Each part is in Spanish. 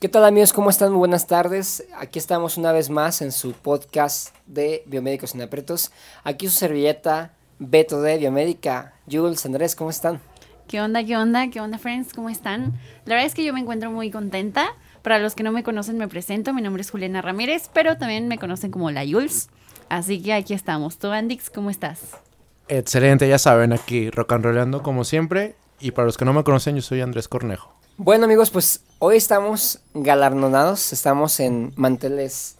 ¿Qué tal amigos? ¿Cómo están? Muy buenas tardes. Aquí estamos una vez más en su podcast de Biomédicos sin Apretos. Aquí su servilleta Beto de Biomédica. Jules, Andrés, ¿cómo están? ¿Qué onda? ¿Qué onda? ¿Qué onda, friends? ¿Cómo están? La verdad es que yo me encuentro muy contenta. Para los que no me conocen, me presento. Mi nombre es Juliana Ramírez, pero también me conocen como la Jules. Así que aquí estamos. ¿Tú, Andix, cómo estás? Excelente, ya saben, aquí rock and rollando como siempre. Y para los que no me conocen, yo soy Andrés Cornejo. Bueno amigos, pues hoy estamos galardonados, estamos en manteles,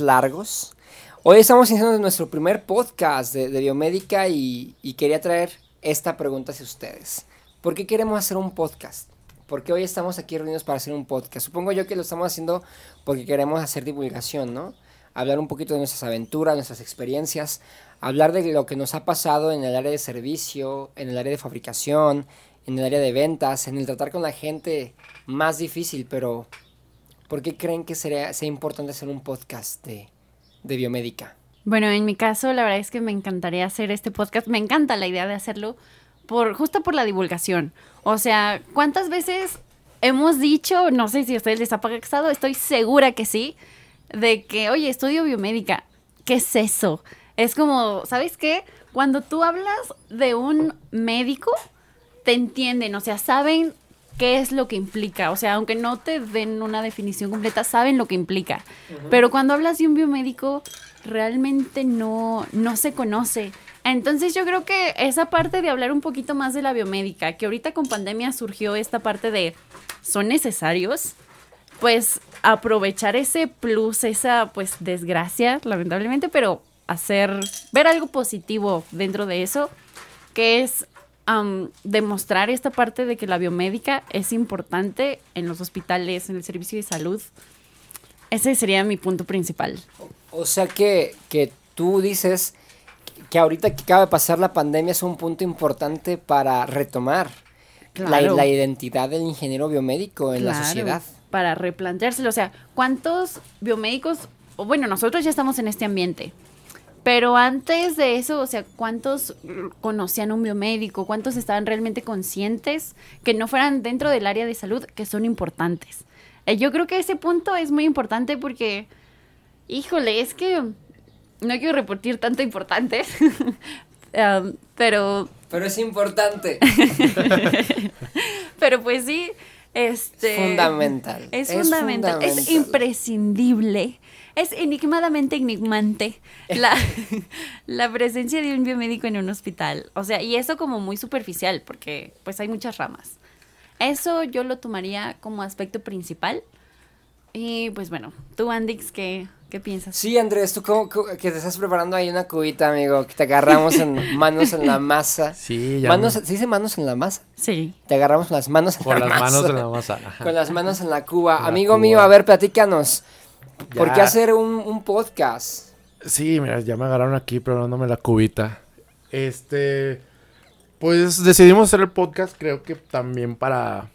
largos. Hoy estamos iniciando nuestro primer podcast de, de biomédica y, quería traer esta pregunta hacia ustedes. ¿Por qué queremos hacer un podcast? Porque hoy estamos aquí reunidos para hacer un podcast. Supongo yo que lo estamos haciendo porque queremos hacer divulgación, ¿no? Hablar un poquito de nuestras aventuras, nuestras experiencias, hablar de lo que nos ha pasado en el área de servicio, en el área de fabricación, en el área de ventas, en el tratar con la gente más difícil, pero ¿por qué creen que sería, sea importante hacer un podcast de, de biomédica? Bueno, en mi caso, la verdad es que me encantaría hacer este podcast. Me encanta la idea de hacerlo por, justo por la divulgación. O sea, ¿cuántas veces hemos dicho, no sé si a ustedes les ha pasado, estoy segura que sí, de que, oye, estudio biomédica, ¿qué es eso? Es como, ¿sabes qué? Cuando tú hablas de un médico, te entienden, o sea, saben qué es lo que implica. O sea, aunque no te den una definición completa, saben lo que implica. Pero cuando hablas de un biomédico, realmente no, no se conoce. Entonces yo creo que esa parte de hablar un poquito más de la biomédica, que ahorita con pandemia surgió esta parte de, ¿son necesarios? Pues aprovechar ese plus, esa pues desgracia, lamentablemente, pero hacer, ver algo positivo dentro de eso, que es um, demostrar esta parte de que la biomédica es importante en los hospitales, en el servicio de salud. Ese sería mi punto principal. O sea que, que tú dices que ahorita que acaba de pasar la pandemia es un punto importante para retomar la, Claro. la identidad del ingeniero biomédico en la sociedad. Para replanteárselo. O sea, ¿cuántos biomédicos, bueno, nosotros ya estamos en este ambiente, pero antes de eso, o sea, ¿cuántos conocían un biomédico? ¿Cuántos estaban realmente conscientes que no fueran dentro del área de salud que son importantes? Eh, yo creo que ese punto es muy importante porque, híjole, es que no quiero repetir tanto importante, um, pero Pero es importante. pero pues sí, este... fundamental. Es, Es fundamental, es fundamental. imprescindible, es enigmadamente enigmante la, la presencia de un biomédico en un hospital. O sea, y eso como muy superficial, porque pues hay muchas ramas. Eso yo lo tomaría como aspecto principal. Y pues bueno, tú Andix, ¿qué, qué piensas? Sí, Andrés, tú cómo, cómo- que te estás preparando ahí una cubita, amigo, que te agarramos en manos en la masa. Sí, ya. Manos, me- ¿Se dice manos en la masa? Sí. Te agarramos las manos en Con la las masa. manos de la masa. ajá. Con las manos en la cuba. En la Amigo cuba. mío, a ver, platícanos. ¿Por qué hacer un, un podcast? Sí, mira, ya me agarraron aquí probándome la cubita. Este. Pues decidimos hacer el podcast, creo que también para.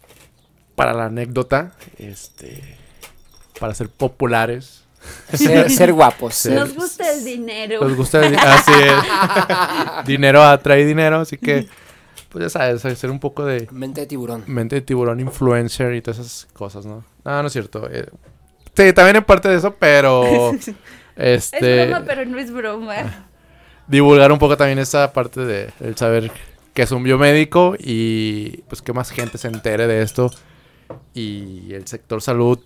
Para la anécdota. Este. Para ser populares. Ser, ser guapos. Sí. Nos gusta el dinero. Nos gusta el di- Así es. dinero atrae dinero, así que. Pues ya sabes, hacer un poco de. Mente de tiburón. mente de tiburón influencer y todas esas cosas, ¿no? No, no es cierto. eh, sí, también en parte de eso, pero Es este broma, pero no es broma. divulgar un poco también esa parte de el saber que es un biomédico y pues que más gente se entere de esto y el sector salud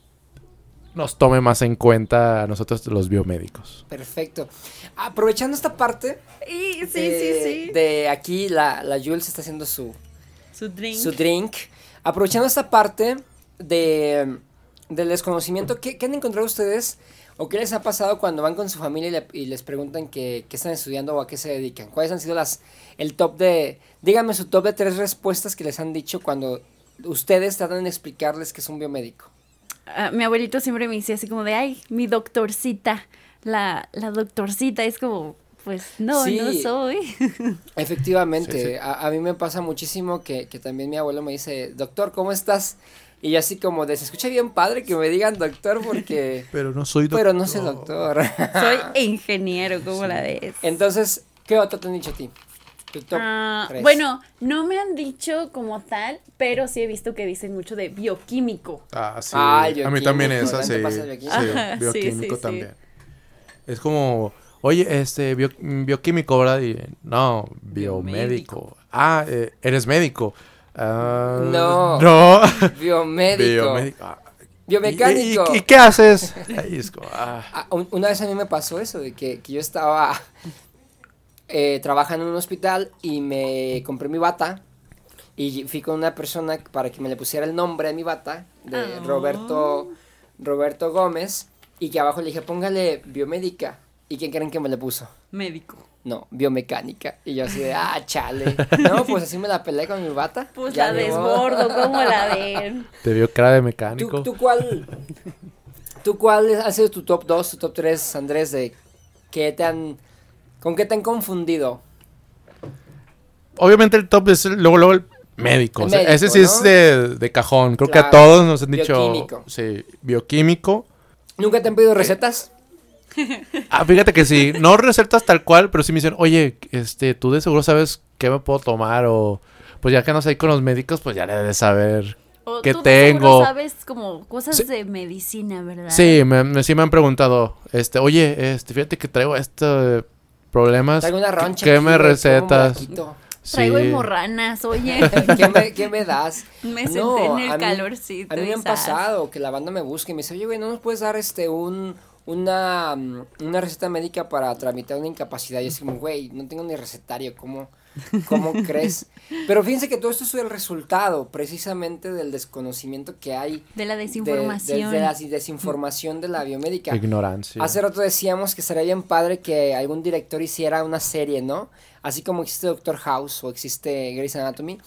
nos tome más en cuenta a nosotros los biomédicos. Perfecto. Aprovechando esta parte. Y, sí, de, sí, sí. De aquí, la, la Jules está haciendo su, Su drink. su drink. Aprovechando esta parte de, del desconocimiento, ¿qué, qué han encontrado ustedes o qué les ha pasado cuando van con su familia y, le- y les preguntan qué están estudiando o a qué se dedican? ¿Cuáles han sido las el top de... Díganme su top de tres respuestas que les han dicho cuando ustedes tratan de explicarles que es un biomédico. Ah, mi abuelito siempre me decía así como de, ay, mi doctorcita, la, la doctorcita, es como, pues no, Sí. no soy. Efectivamente, Sí, sí. A, a mí me pasa muchísimo que, que también mi abuelo me dice, doctor, ¿cómo estás? Y yo así como de, se escucha bien padre que me digan doctor porque... Pero no soy Pero no soy doctor. soy ingeniero, como la ves. Entonces, ¿qué otro te han dicho a ti? Tu top Ah, bueno, no me han dicho como tal, pero sí he visto que dicen mucho de bioquímico. Ah, sí. Ah, a mí también bioquímico, esa, sí. ¿te pasa el bioquímico? Sí, sí, sí, sí. también. Es como, oye, este, bio- bioquímico, ¿verdad? Y, no, biomédico. Ah, eh, eres médico. Ah, No. No. Biomédico. Biomédico. Ah, Biomecánico. ¿Y, y- y qué haces? Ahí es como, ah. Un- una vez a mí me pasó eso, de que, que yo estaba eh, trabajando en un hospital y me compré mi bata y fui con una persona para que me le pusiera el nombre a mi bata de. Roberto, Roberto Gómez y que abajo le dije, póngale biomédica. ¿Y quién creen que me le puso? Médico. No, biomecánica. Y yo así de, ah, chale. No, pues así me la peleé con mi bata. Pues Ya la desbordo, ¿cómo la ven? Te vio cara de mecánico. ¿Tú, tú cuál, ¿Tú cuál ha sido tu top 2, tu top 3, Andrés, de qué te han, con qué te han confundido? Obviamente el top es el- luego, luego el médico. El o sea, ese sí ¿no? es de, de cajón. Creo que a todos nos han dicho. Bioquímico. Sí, bioquímico. ¿Nunca te han pedido recetas? Ah, fíjate que sí, no recetas tal cual, pero sí me dicen, oye, este, tú de seguro sabes qué me puedo tomar o pues ya que no sé con los médicos, pues ya le de saber. O ¿Qué tú tengo? sabes como cosas Sí. de medicina, ¿verdad? Sí, me, me- sí me han preguntado, este, oye, este, fíjate que traigo este problemas. Traigo una ¿qué- roncha. ¿Qué aquí, me recetas? Traigo hemorranas, oye. ¿Qué me, qué me das? Me senté No, en el a mí- calorcito. A mí me han pasado que la banda me busca y me dice, oye, güey, ¿no nos puedes dar este un una, mm, una receta médica para tramitar una incapacidad? Y es como, güey, no tengo ni recetario, ¿cómo, cómo crees? Pero fíjense que todo esto es el resultado precisamente del desconocimiento que hay De la de, de- desinformación. de la desinformación de la biomédica. Ignorancia. Hace rato decíamos que sería bien padre que algún director hiciera una serie, ¿no? Así como existe Doctor House o existe Grey's Anatomy,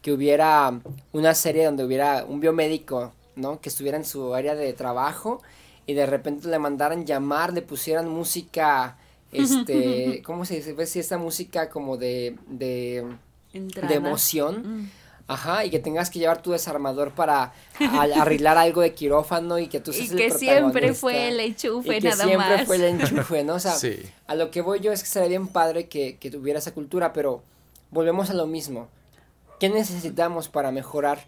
que hubiera una serie donde hubiera un biomédico, ¿no? Que estuviera en su área de trabajo y de repente le mandaran llamar, le pusieran música, este, ¿cómo se dice? ¿Ves si esta música como de, de, de emoción? Mm. Ajá, y que tengas que llevar tu desarmador para arreglar algo de quirófano y que tú Y seas el que siempre fue el enchufe, Y que nada siempre más. fue el enchufe, ¿no? O sea, Sí. a lo que voy yo es que sería bien padre que, que tuviera esa cultura, pero volvemos a lo mismo. ¿Qué necesitamos para mejorar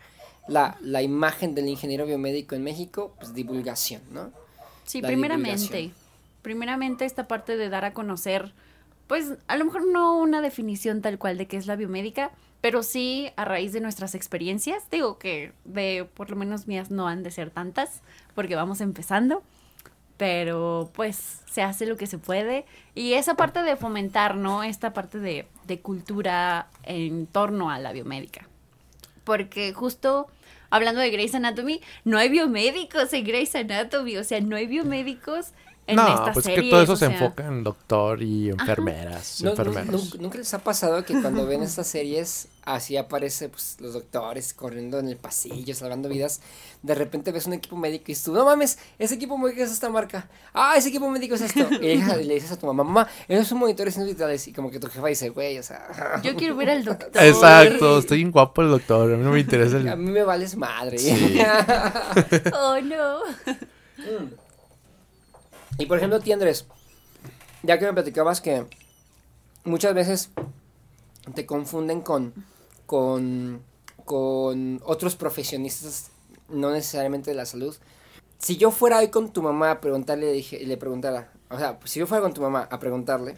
la, la imagen del ingeniero biomédico en México? Pues divulgación, ¿no? Sí, la primeramente. Primeramente esta parte de dar a conocer, pues a lo mejor no una definición tal cual de qué es la biomédica, pero sí a raíz de nuestras experiencias. Digo que de por lo menos mías no han de ser tantas, porque vamos empezando. Pero pues se hace lo que se puede. Y esa parte de fomentar, ¿no? Esta parte de, de cultura en torno a la biomédica. Porque justo hablando de Grey's Anatomy, no hay biomédicos en Grey's Anatomy. O sea, no hay biomédicos en no, esta pues serie. que todo eso se enfoca en doctor y enfermeras, No, enfermeros. ¿Nunca les ha pasado que cuando ven estas series, así aparece pues, los doctores corriendo en el pasillo, salvando vidas? De repente ves un equipo médico y dices tú, no mames, ese equipo médico es esta marca. Ah, ese equipo médico es esto. Y le dices, le dices a tu mamá, mamá, esos son monitores vitales. Y como que tu jefa dice, güey, o sea. Yo quiero ver al doctor. Exacto, estoy bien guapo el doctor, a mí no me interesa A el... mí me vales madre. Sí. Oh, no. Y por ejemplo, ti, Andrés, ya que me platicabas que muchas veces te confunden con, con, con otros profesionistas, no necesariamente de la salud. Si yo fuera hoy con tu mamá a preguntarle, dije, le preguntara, o sea, si yo fuera con tu mamá a preguntarle,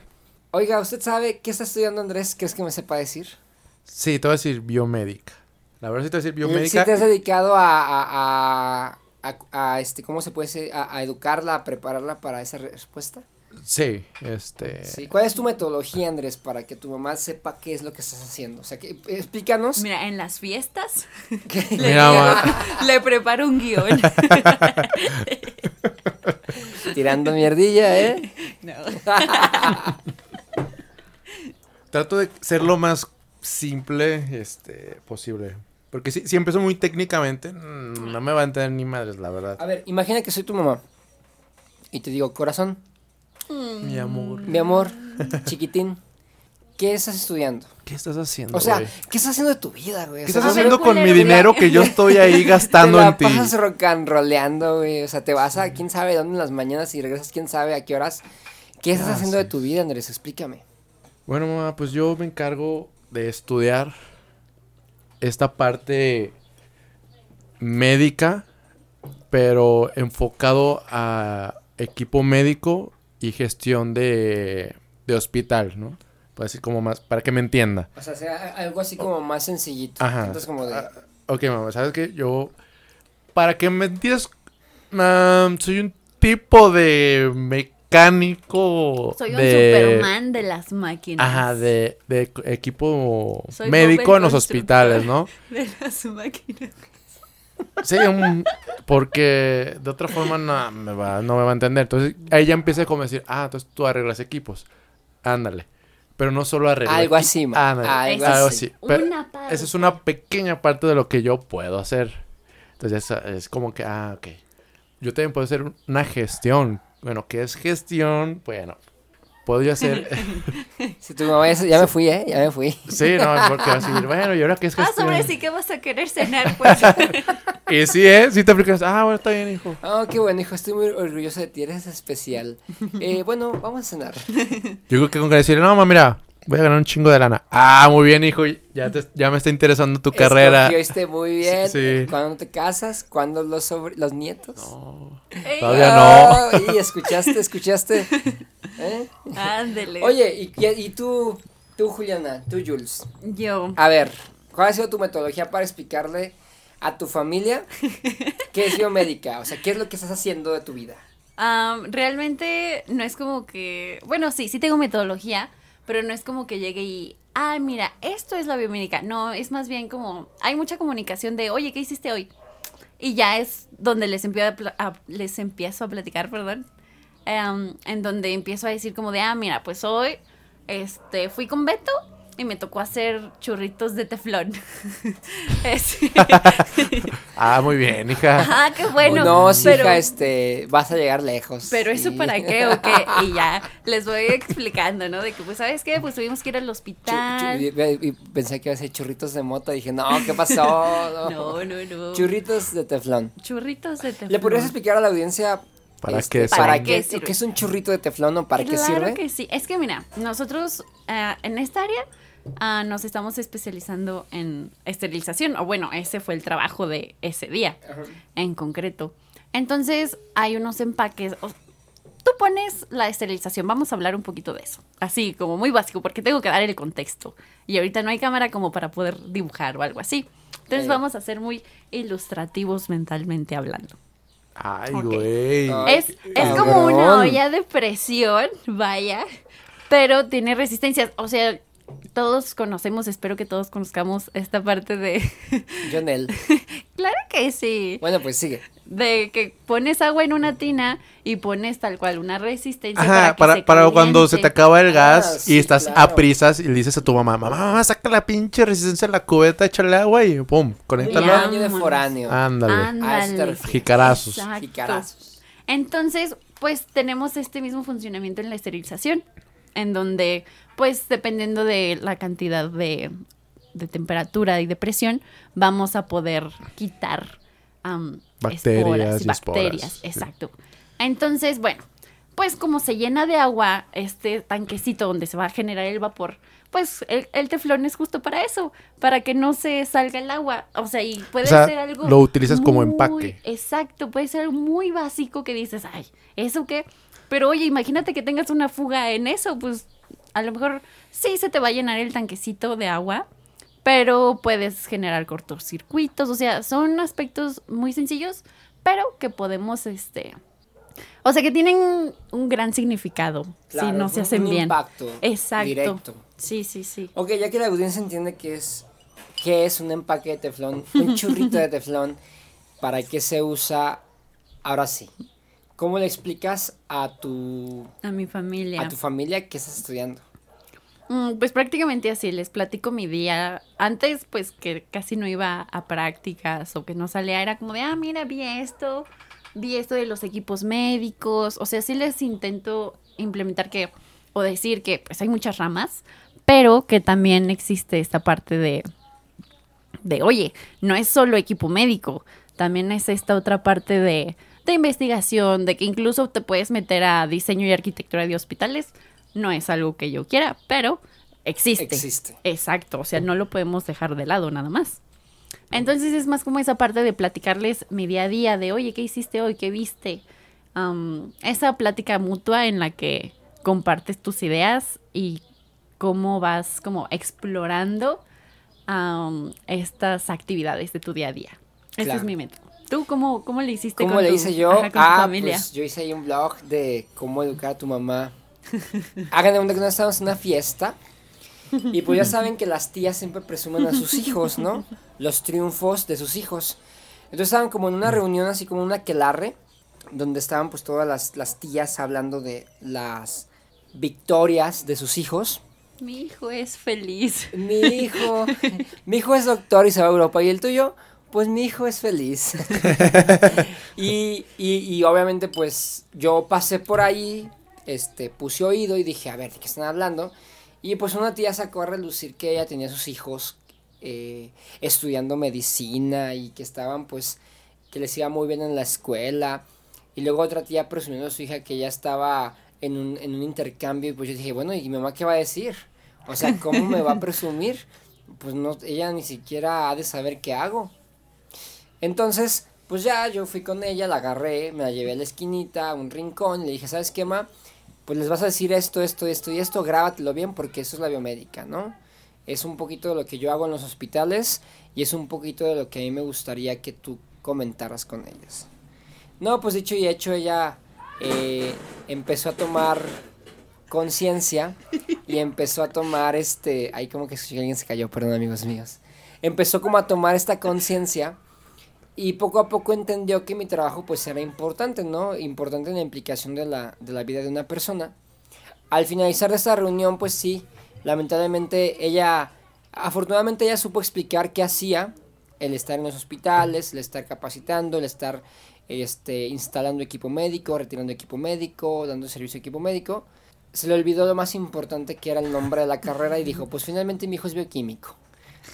oiga, ¿usted sabe qué está estudiando Andrés? ¿Crees que me sepa decir? Sí, te voy a decir biomédica. La verdad sí te voy a decir Si biomédica. te has dedicado a, a, a, a- a, este, ¿cómo se puede decir? A, a educarla, a prepararla para esa respuesta. Sí, este... Sí. ¿Cuál es tu metodología, Andrés, para que tu mamá sepa qué es lo que estás haciendo? O sea, que, explícanos. Mira, en las fiestas que- le, Mira, digo- ma. le preparo un guion. tirando mierdilla, ¿eh? No. Trato de ser lo más simple este, posible. Porque si, si empiezo muy técnicamente, mm, no me va a entender ni madres, la verdad. A ver, imagina que soy tu mamá. Y te digo, corazón, Mi amor. mi amor, chiquitín, ¿qué estás estudiando? ¿Qué estás haciendo, O sea, güey? ¿qué estás haciendo de tu vida, güey? O ¿Qué sea, estás haciendo con mi dinero que yo estoy ahí gastando te la en ti? pasas rock and roleando, güey. O sea, te vas a quién sabe dónde en las mañanas y regresas quién sabe a qué horas. ¿Qué estás Ah, haciendo sí. de tu vida, Andrés? Explícame. Bueno, mamá, pues yo me encargo de estudiar esta parte médica, pero enfocado a equipo médico y gestión de, de hospital, ¿no? Pues así como más, para que me entienda. O sea, sea algo así como más sencillito. Ajá. Entonces como de... Ah, ok, mamá, ¿sabes qué? Yo, para que me entiendas, soy un tipo de mecánico. Soy un de... Superman de las máquinas. Ajá, de, equipo Soy médico en los hospitales, ¿no? De las máquinas. Sí, un- porque de otra forma no me, va, no me va a entender. Entonces, ahí ya empieza como a decir, ah, entonces tú arreglas equipos. Ándale. Pero no solo arreglar. Algo así. Ándale, Algo algo así. así. Pero Una parte. esa es una pequeña parte de lo que yo puedo hacer. Entonces, es, es como que, ah, ok. Yo también puedo hacer una gestión. Bueno, ¿qué es gestión? Bueno, puedo yo hacer... Si tu mamá ya, se- ya me fui, ¿eh? Ya me fui. sí, no, porque va a decir, bueno, ¿y ahora qué es Ah, gestión? sobre sí que vas a querer cenar, pues. Y sí, ¿eh? Sí te aplicas. Ah, bueno, está bien, hijo. Oh, qué bueno, hijo. Estoy muy orgulloso de ti. Eres especial. Eh, bueno, vamos a cenar. Yo creo que con que decirle, no, mamá, mira, voy a ganar un chingo de lana. Ah, muy bien, hijo. Ya, te- ya me está interesando tu carrera. Escogiste muy bien. Sí. ¿Cuándo te casas? ¿Cuándo los, sobre... los nietos? Ey, Todavía Ah, Y escuchaste, escuchaste. ¿Eh? Ándele. Oye, ¿y, y- tú, tú, Juliana, tú, Jules? Yo. A ver, ¿cuál ha sido tu metodología para explicarle a tu familia qué es biomédica? O sea, ¿qué es lo que estás haciendo de tu vida? Am, realmente no es como que. Bueno, sí, sí tengo metodología, pero no es como que llegue y. Ah, mira, esto es la biomédica. No, es más bien como. Hay mucha comunicación de, oye, ¿qué hiciste hoy? Y ya es donde les empiezo a, les empiezo a platicar, perdón. Em, en donde empiezo a decir como de, ah, mira, pues hoy este, fui con Beto y me tocó hacer churritos de teflón. Ah, muy bien, hija. Ajá, qué bueno. no, sí, pero- hija, este, vas a llegar lejos. Pero eso para qué o qué? Y ya les voy explicando, ¿no? De que, pues, ¿sabes qué? Pues tuvimos que ir al hospital. y- pensé que iba a ser churritos de mota. Dije, no, ¿qué pasó? No. No, no, no. Churritos de teflón. Churritos de teflón. ¿Le podrías explicar a la audiencia ¿Para este, qué para qué, ¿Qué sirve? qué es un churrito de teflón o para qué claro sirve? que sí. Es que mira, nosotros ah, en esta área ah, nos estamos especializando en esterilización. O bueno, ese fue el trabajo de ese día en concreto. Entonces, hay unos empaques. o- Tú pones la esterilización, vamos a hablar un poquito de eso. Así, como muy básico, porque tengo que dar el contexto. Y ahorita no hay cámara como para poder dibujar o algo así. Entonces vamos a ser muy ilustrativos mentalmente hablando. Ay, güey. Ay, Es, es como una olla de presión, vaya, pero tiene resistencias. O sea, todos conocemos, espero que todos conozcamos esta parte de... Jonel. claro que sí. Bueno, pues sigue. De que pones agua en una tina y pones tal cual una resistencia Ajá, para que para, se para cuando se te acaba el Ah, gas sí, y estás claro. a prisas y le dices a tu mamá, mamá, mamá, saca la pinche resistencia de la cubeta, échale agua y pum. Ya. baño de foráneo. Ándale. Ándale. refieres. Jicarazos. Jicarazos. Entonces, pues tenemos este mismo funcionamiento en la esterilización, en donde, pues dependiendo de la cantidad de, de temperatura y de presión, vamos a poder quitar am, Bacterias esporas y bacterias. esporas. Exacto. Entonces, bueno, pues como se llena de agua este tanquecito donde se va a generar el vapor, pues el, el teflón es justo para eso, para que no se salga el agua. O sea, y puede O sea, ser algo. lo utilizas como empaque. Exacto, puede ser algo muy básico que dices, ay, ¿eso qué? Pero oye, imagínate que tengas una fuga en eso, pues a lo mejor sí se te va a llenar el tanquecito de agua, pero puedes generar cortocircuitos, o sea, son aspectos muy sencillos, pero que podemos, este, o sea, que tienen un gran significado Claro, si no se hacen un bien. impacto Exacto. directo. Sí, sí, sí. Ok, ya que la audiencia entiende que es, qué es un empaque de teflón, un churrito de teflón, para qué se usa, ahora sí. ¿Cómo le explicas a tu, A mi familia. a tu familia que estás estudiando? Mm, Pues prácticamente así, les platico mi día. Antes, pues que casi no iba a prácticas o que no salía, era como de, ah, mira, vi esto, vi esto de los equipos médicos. O sea, sí les intento implementar que, o decir que pues hay muchas ramas, pero que también existe esta parte de, de, oye, no es solo equipo médico, también es esta otra parte de, de investigación, de que incluso te puedes meter a diseño y arquitectura de hospitales. No es algo que yo quiera, pero existe. Existe. Exacto, o sea, no lo podemos dejar de lado nada más. Entonces es más como esa parte de platicarles mi día a día, de oye, ¿qué hiciste hoy? ¿Qué viste? Am, esa plática mutua en la que compartes tus ideas y cómo vas como explorando am, estas actividades de tu día a día. Ese Claro. es mi método. ¿Tú cómo, cómo le hiciste ¿Cómo con le tu- hice yo? ajá, con tu ah, familia? pues yo hice ahí un blog de cómo educar a tu mamá. Hagan de cuenta que no estábamos en una fiesta. Y pues ya saben que las tías siempre presumen a sus hijos, ¿no? Los triunfos de sus hijos. Entonces estaban como en una reunión, así como una aquelarre, donde estaban pues todas las, las tías hablando de las victorias de sus hijos. Mi hijo es feliz. Mi hijo, mi hijo es doctor y se va a Europa. ¿Y el tuyo? Pues mi hijo es feliz. y, y, y obviamente pues yo pasé por ahí, este, puse oído y dije, a ver, ¿de qué están hablando? Y pues una tía sacó a relucir que ella tenía sus hijos eh, estudiando medicina y que estaban pues, que les iba muy bien en la escuela. Y luego otra tía presumiendo a su hija que ella estaba en un, en un intercambio y pues yo dije, bueno, ¿y mi mamá qué va a decir? O sea, ¿cómo me va a presumir? Pues no, ella ni siquiera ha de saber qué hago. Entonces, pues ya yo fui con ella, la agarré, me la llevé a la esquinita, a un rincón, y le dije, ¿sabes qué, ma? Pues les vas a decir esto, esto, esto y esto, grábatelo bien porque eso es la biomédica, ¿no? Es un poquito de lo que yo hago en los hospitales y es un poquito de lo que a mí me gustaría que tú comentaras con ellas. No, pues dicho y hecho, ella eh, empezó a tomar conciencia y empezó a tomar este, ahí como que alguien se cayó, perdón amigos míos. Empezó como a tomar esta conciencia y poco a poco entendió que mi trabajo pues era importante, ¿no? Importante en la implicación de la, de la vida de una persona. Al finalizar esta reunión pues sí, lamentablemente ella, afortunadamente ella supo explicar qué hacía, el estar en los hospitales, el estar capacitando, el estar este, instalando equipo médico, retirando equipo médico, dando servicio a equipo médico. Se le olvidó lo más importante que era el nombre de la carrera y dijo, pues finalmente mi hijo es bioquímico,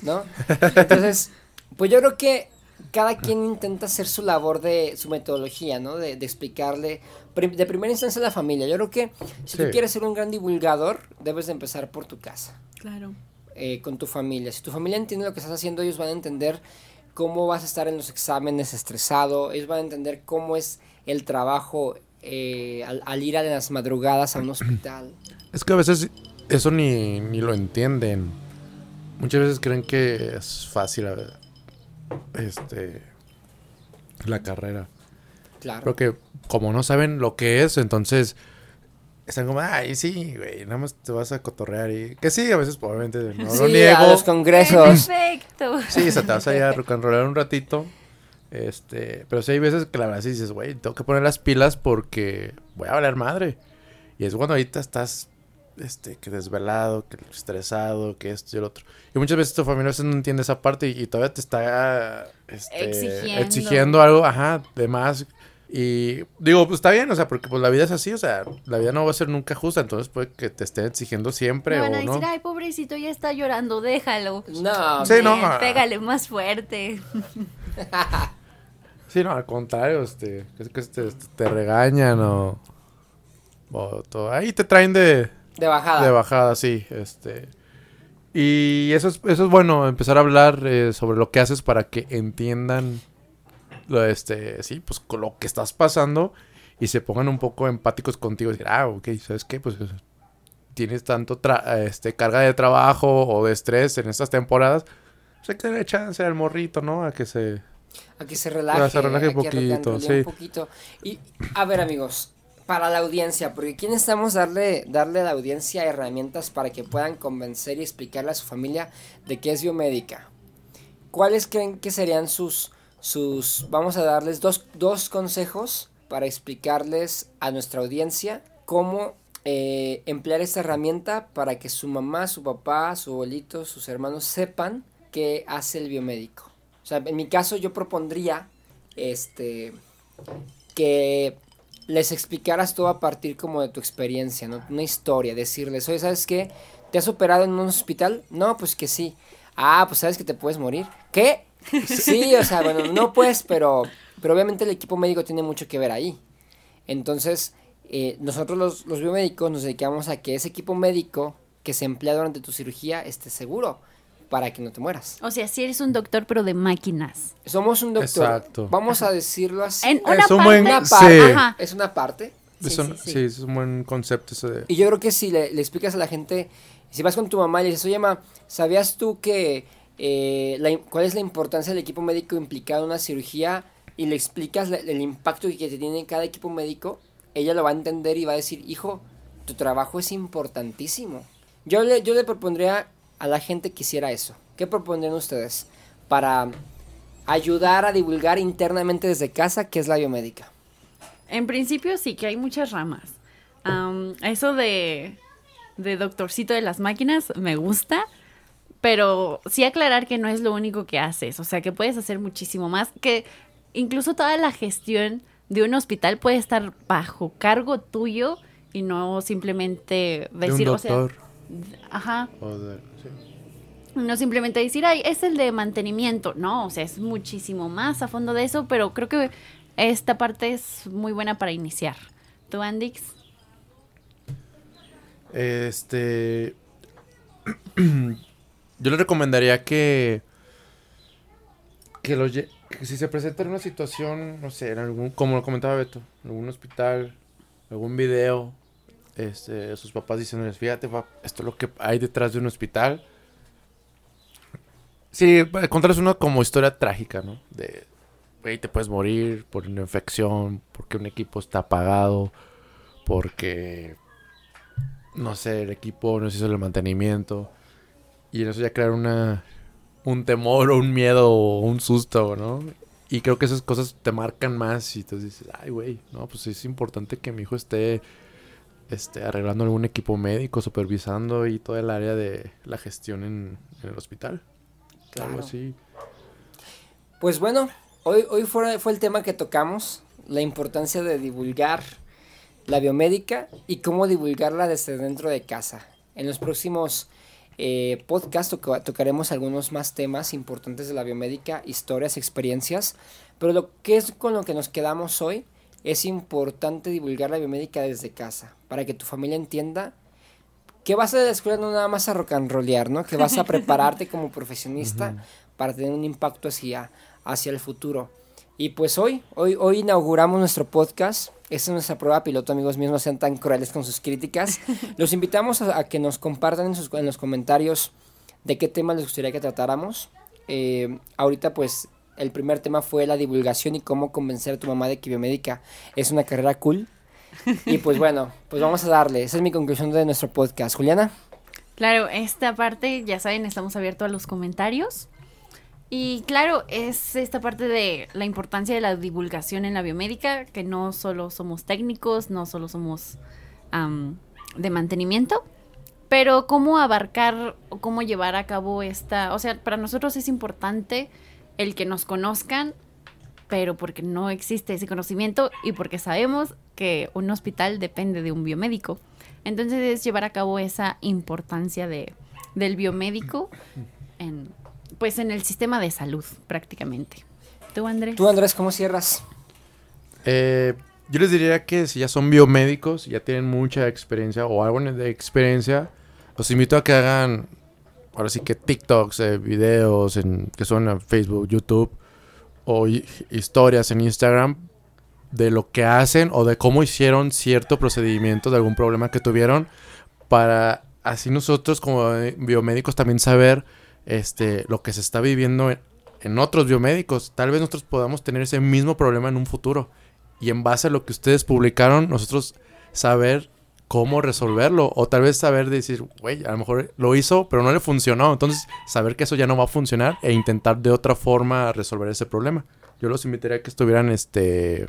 ¿no? Entonces, pues yo creo que cada quien intenta hacer su labor de su metodología, ¿no? De, de explicarle, de primera instancia a la familia. Yo creo que si tú quieres ser un gran divulgador, debes de empezar por tu casa Claro. eh, con tu familia. Si tu familia entiende lo que estás haciendo, ellos van a entender cómo vas a estar en los exámenes estresado, ellos van a entender cómo es el trabajo eh, al, al ir a las madrugadas a un hospital. Es que a veces eso ni, ni lo entienden. Muchas veces creen que es fácil a ver, este la carrera. Claro. Porque como no saben lo que es, entonces están como, ay, sí, güey, nada más te vas a cotorrear y... Que sí, a veces probablemente no lo niego. a los congresos. Perfecto. Sí, se te vas a ir a un ratito. Este, pero sí hay veces que la verdad sí dices, güey, tengo que poner las pilas porque voy a valer madre. Y es cuando ahorita estás, este, que desvelado, que estresado, que esto y el otro. Y muchas veces tu familia a veces no entiende esa parte y, y todavía te está este, Exigiendo. exigiendo algo, ajá, de más. Y digo, pues está bien, o sea, porque pues la vida es así, o sea, la vida no va a ser nunca justa, entonces puede que te estén exigiendo siempre Me van a o no. decir, ay, pobrecito, ya está llorando, déjalo. No, Sí, no. Ven, Pégale más fuerte. Sí, no, al contrario, este, es que te, te regañan o, o todo. Ahí te traen de, de bajada. de bajada, sí, este. Y eso es, eso es bueno, empezar a hablar eh, sobre lo que haces para que entiendan, lo, este, sí, pues con lo que estás pasando y se pongan un poco empáticos contigo. Y decir, ah, ok, ¿sabes qué? Pues tienes tanto tra- este, carga de trabajo o de estrés en estas temporadas. Pues hay que darle chance al morrito, ¿no? A que se... A que se relaje. se relaje a que un poquito, recanrolee sí. un poquito. Y, a ver, amigos, para la audiencia, porque aquí necesitamos darle, darle a la audiencia herramientas para que puedan convencer y explicarle a su familia de que es biomédica. ¿Cuáles creen que serían sus, sus, vamos a darles dos, dos consejos para explicarles a nuestra audiencia cómo eh, emplear esta herramienta para que su mamá, su papá, su abuelito, sus hermanos sepan qué hace el biomédico? O sea, en mi caso yo propondría este que les explicaras todo a partir como de tu experiencia, ¿no? Una historia, decirles, oye, ¿sabes qué? ¿Te has operado en un hospital? No, pues que sí. Ah, pues sabes que te puedes morir. ¿Qué? Sí, o sea, bueno, no pues, pero, pero obviamente el equipo médico tiene mucho que ver ahí. Entonces, eh, nosotros los, los biomédicos nos dedicamos a que ese equipo médico que se emplea durante tu cirugía esté seguro para que no te mueras. O sea, si eres un doctor, pero de máquinas. Somos un doctor. Exacto. Vamos a decirlo así. En una Es un parte. buen- Una Sí. parte. Ajá. Es una parte. Sí, Eso- sí, sí, sí. es un buen concepto eso de... Y yo creo que si le, le explicas a la gente, si vas con tu mamá y le dices, oye, ma, ¿sabías tú que eh, la cuál es la importancia del equipo médico implicado en una cirugía? Y le explicas la- el impacto que te tiene cada equipo médico, ella lo va a entender y va a decir, hijo, tu trabajo es importantísimo. Yo le, yo le propondría a la gente que hiciera eso. ¿Qué propondrían ustedes? Para ayudar a divulgar internamente desde casa qué es la biomédica. En principio sí que hay muchas ramas. Am, eso de, de doctorcito de las máquinas me gusta, pero sí aclarar que no es lo único que haces, o sea que puedes hacer muchísimo más, que incluso toda la gestión de un hospital puede estar bajo cargo tuyo y no simplemente de decir, un o sea, doctor. Ajá, o de- sí. no simplemente decir, ay, es el de mantenimiento. No, o sea, es muchísimo más a fondo de eso, pero creo que esta parte es muy buena para iniciar. ¿Tú, Andix? Este. Yo le recomendaría que. Que, lo lle- que si se presenta en una situación, no sé, en algún, como lo comentaba Beto, en algún hospital, algún video, este, sus papás diciéndoles, fíjate, pap, esto es lo que hay detrás de un hospital. Sí, para contarles una como historia trágica, ¿no? De, güey, te puedes morir por una infección, porque un equipo está apagado, porque no sé, el equipo no se hizo el mantenimiento. Y en eso ya crear una, un temor o un miedo o un susto, ¿no? Y creo que esas cosas te marcan más y entonces dices, ay, güey, no, pues es importante que mi hijo esté este, arreglando algún equipo médico, supervisando y todo el área de la gestión en, en el hospital. Algo Claro. así. Pues bueno, hoy, hoy fue, fue el tema que tocamos, la importancia de divulgar la biomédica y cómo divulgarla desde dentro de casa. En los próximos eh, podcasts toca- tocaremos algunos más temas importantes de la biomédica, historias, experiencias, pero lo que es con lo que nos quedamos hoy es importante divulgar la biomédica desde casa, para que tu familia entienda que vas a la escuela no nada más a rock and rollear, ¿no? Que vas a prepararte como profesionista para tener un impacto hacia, hacia el futuro. Y pues hoy, hoy, hoy inauguramos nuestro podcast. Esta es nuestra prueba piloto, amigos míos, no sean tan crueles con sus críticas. Los invitamos a, a que nos compartan en, sus- en los comentarios de qué tema les gustaría que tratáramos. Eh, ahorita pues el primer tema fue la divulgación y cómo convencer a tu mamá de que biomédica es una carrera cool. Y pues bueno, pues vamos a darle. Esa es mi conclusión de nuestro podcast. Juliana. Claro, esta parte, ya saben, estamos abiertos a los comentarios. Y claro, es esta parte de la importancia de la divulgación en la biomédica, que no solo somos técnicos, no solo somos de mantenimiento, pero cómo abarcar o cómo llevar a cabo esta, o sea, para nosotros es importante el que nos conozcan, pero porque no existe ese conocimiento y porque sabemos que un hospital depende de un biomédico. Entonces es llevar a cabo esa importancia de, del biomédico en, pues en el sistema de salud prácticamente. ¿Tú, Andrés? Tú, Andrés, ¿cómo cierras? Eh, yo les diría que si ya son biomédicos, ya tienen mucha experiencia o algo de experiencia, los invito a que hagan, ahora sí que TikToks, eh, videos en, que son en Facebook, YouTube o hi- historias en Instagram de lo que hacen o de cómo hicieron cierto procedimiento de algún problema que tuvieron para así nosotros como biomédicos también saber este lo que se está viviendo en, en otros biomédicos. Tal vez nosotros podamos tener ese mismo problema en un futuro y en base a lo que ustedes publicaron nosotros saber cómo resolverlo o tal vez saber decir, güey, a lo mejor lo hizo pero no le funcionó, entonces saber que eso ya no va a funcionar e intentar de otra forma resolver ese problema. Yo los invitaría a que estuvieran este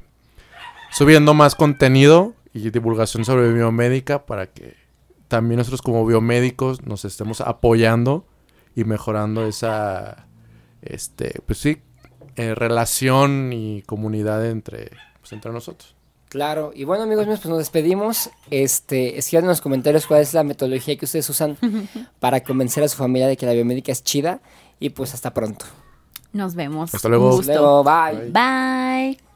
subiendo más contenido y divulgación sobre biomédica para que también nosotros como biomédicos nos estemos apoyando y mejorando esa este pues sí eh, relación y comunidad entre pues, entre nosotros. Claro, y bueno amigos míos, pues nos despedimos. Este, escriban en los comentarios cuál es la metodología que ustedes usan para convencer a su familia de que la biomédica es chida. Y pues hasta pronto. Nos vemos. Hasta luego. Hasta bye. Bye.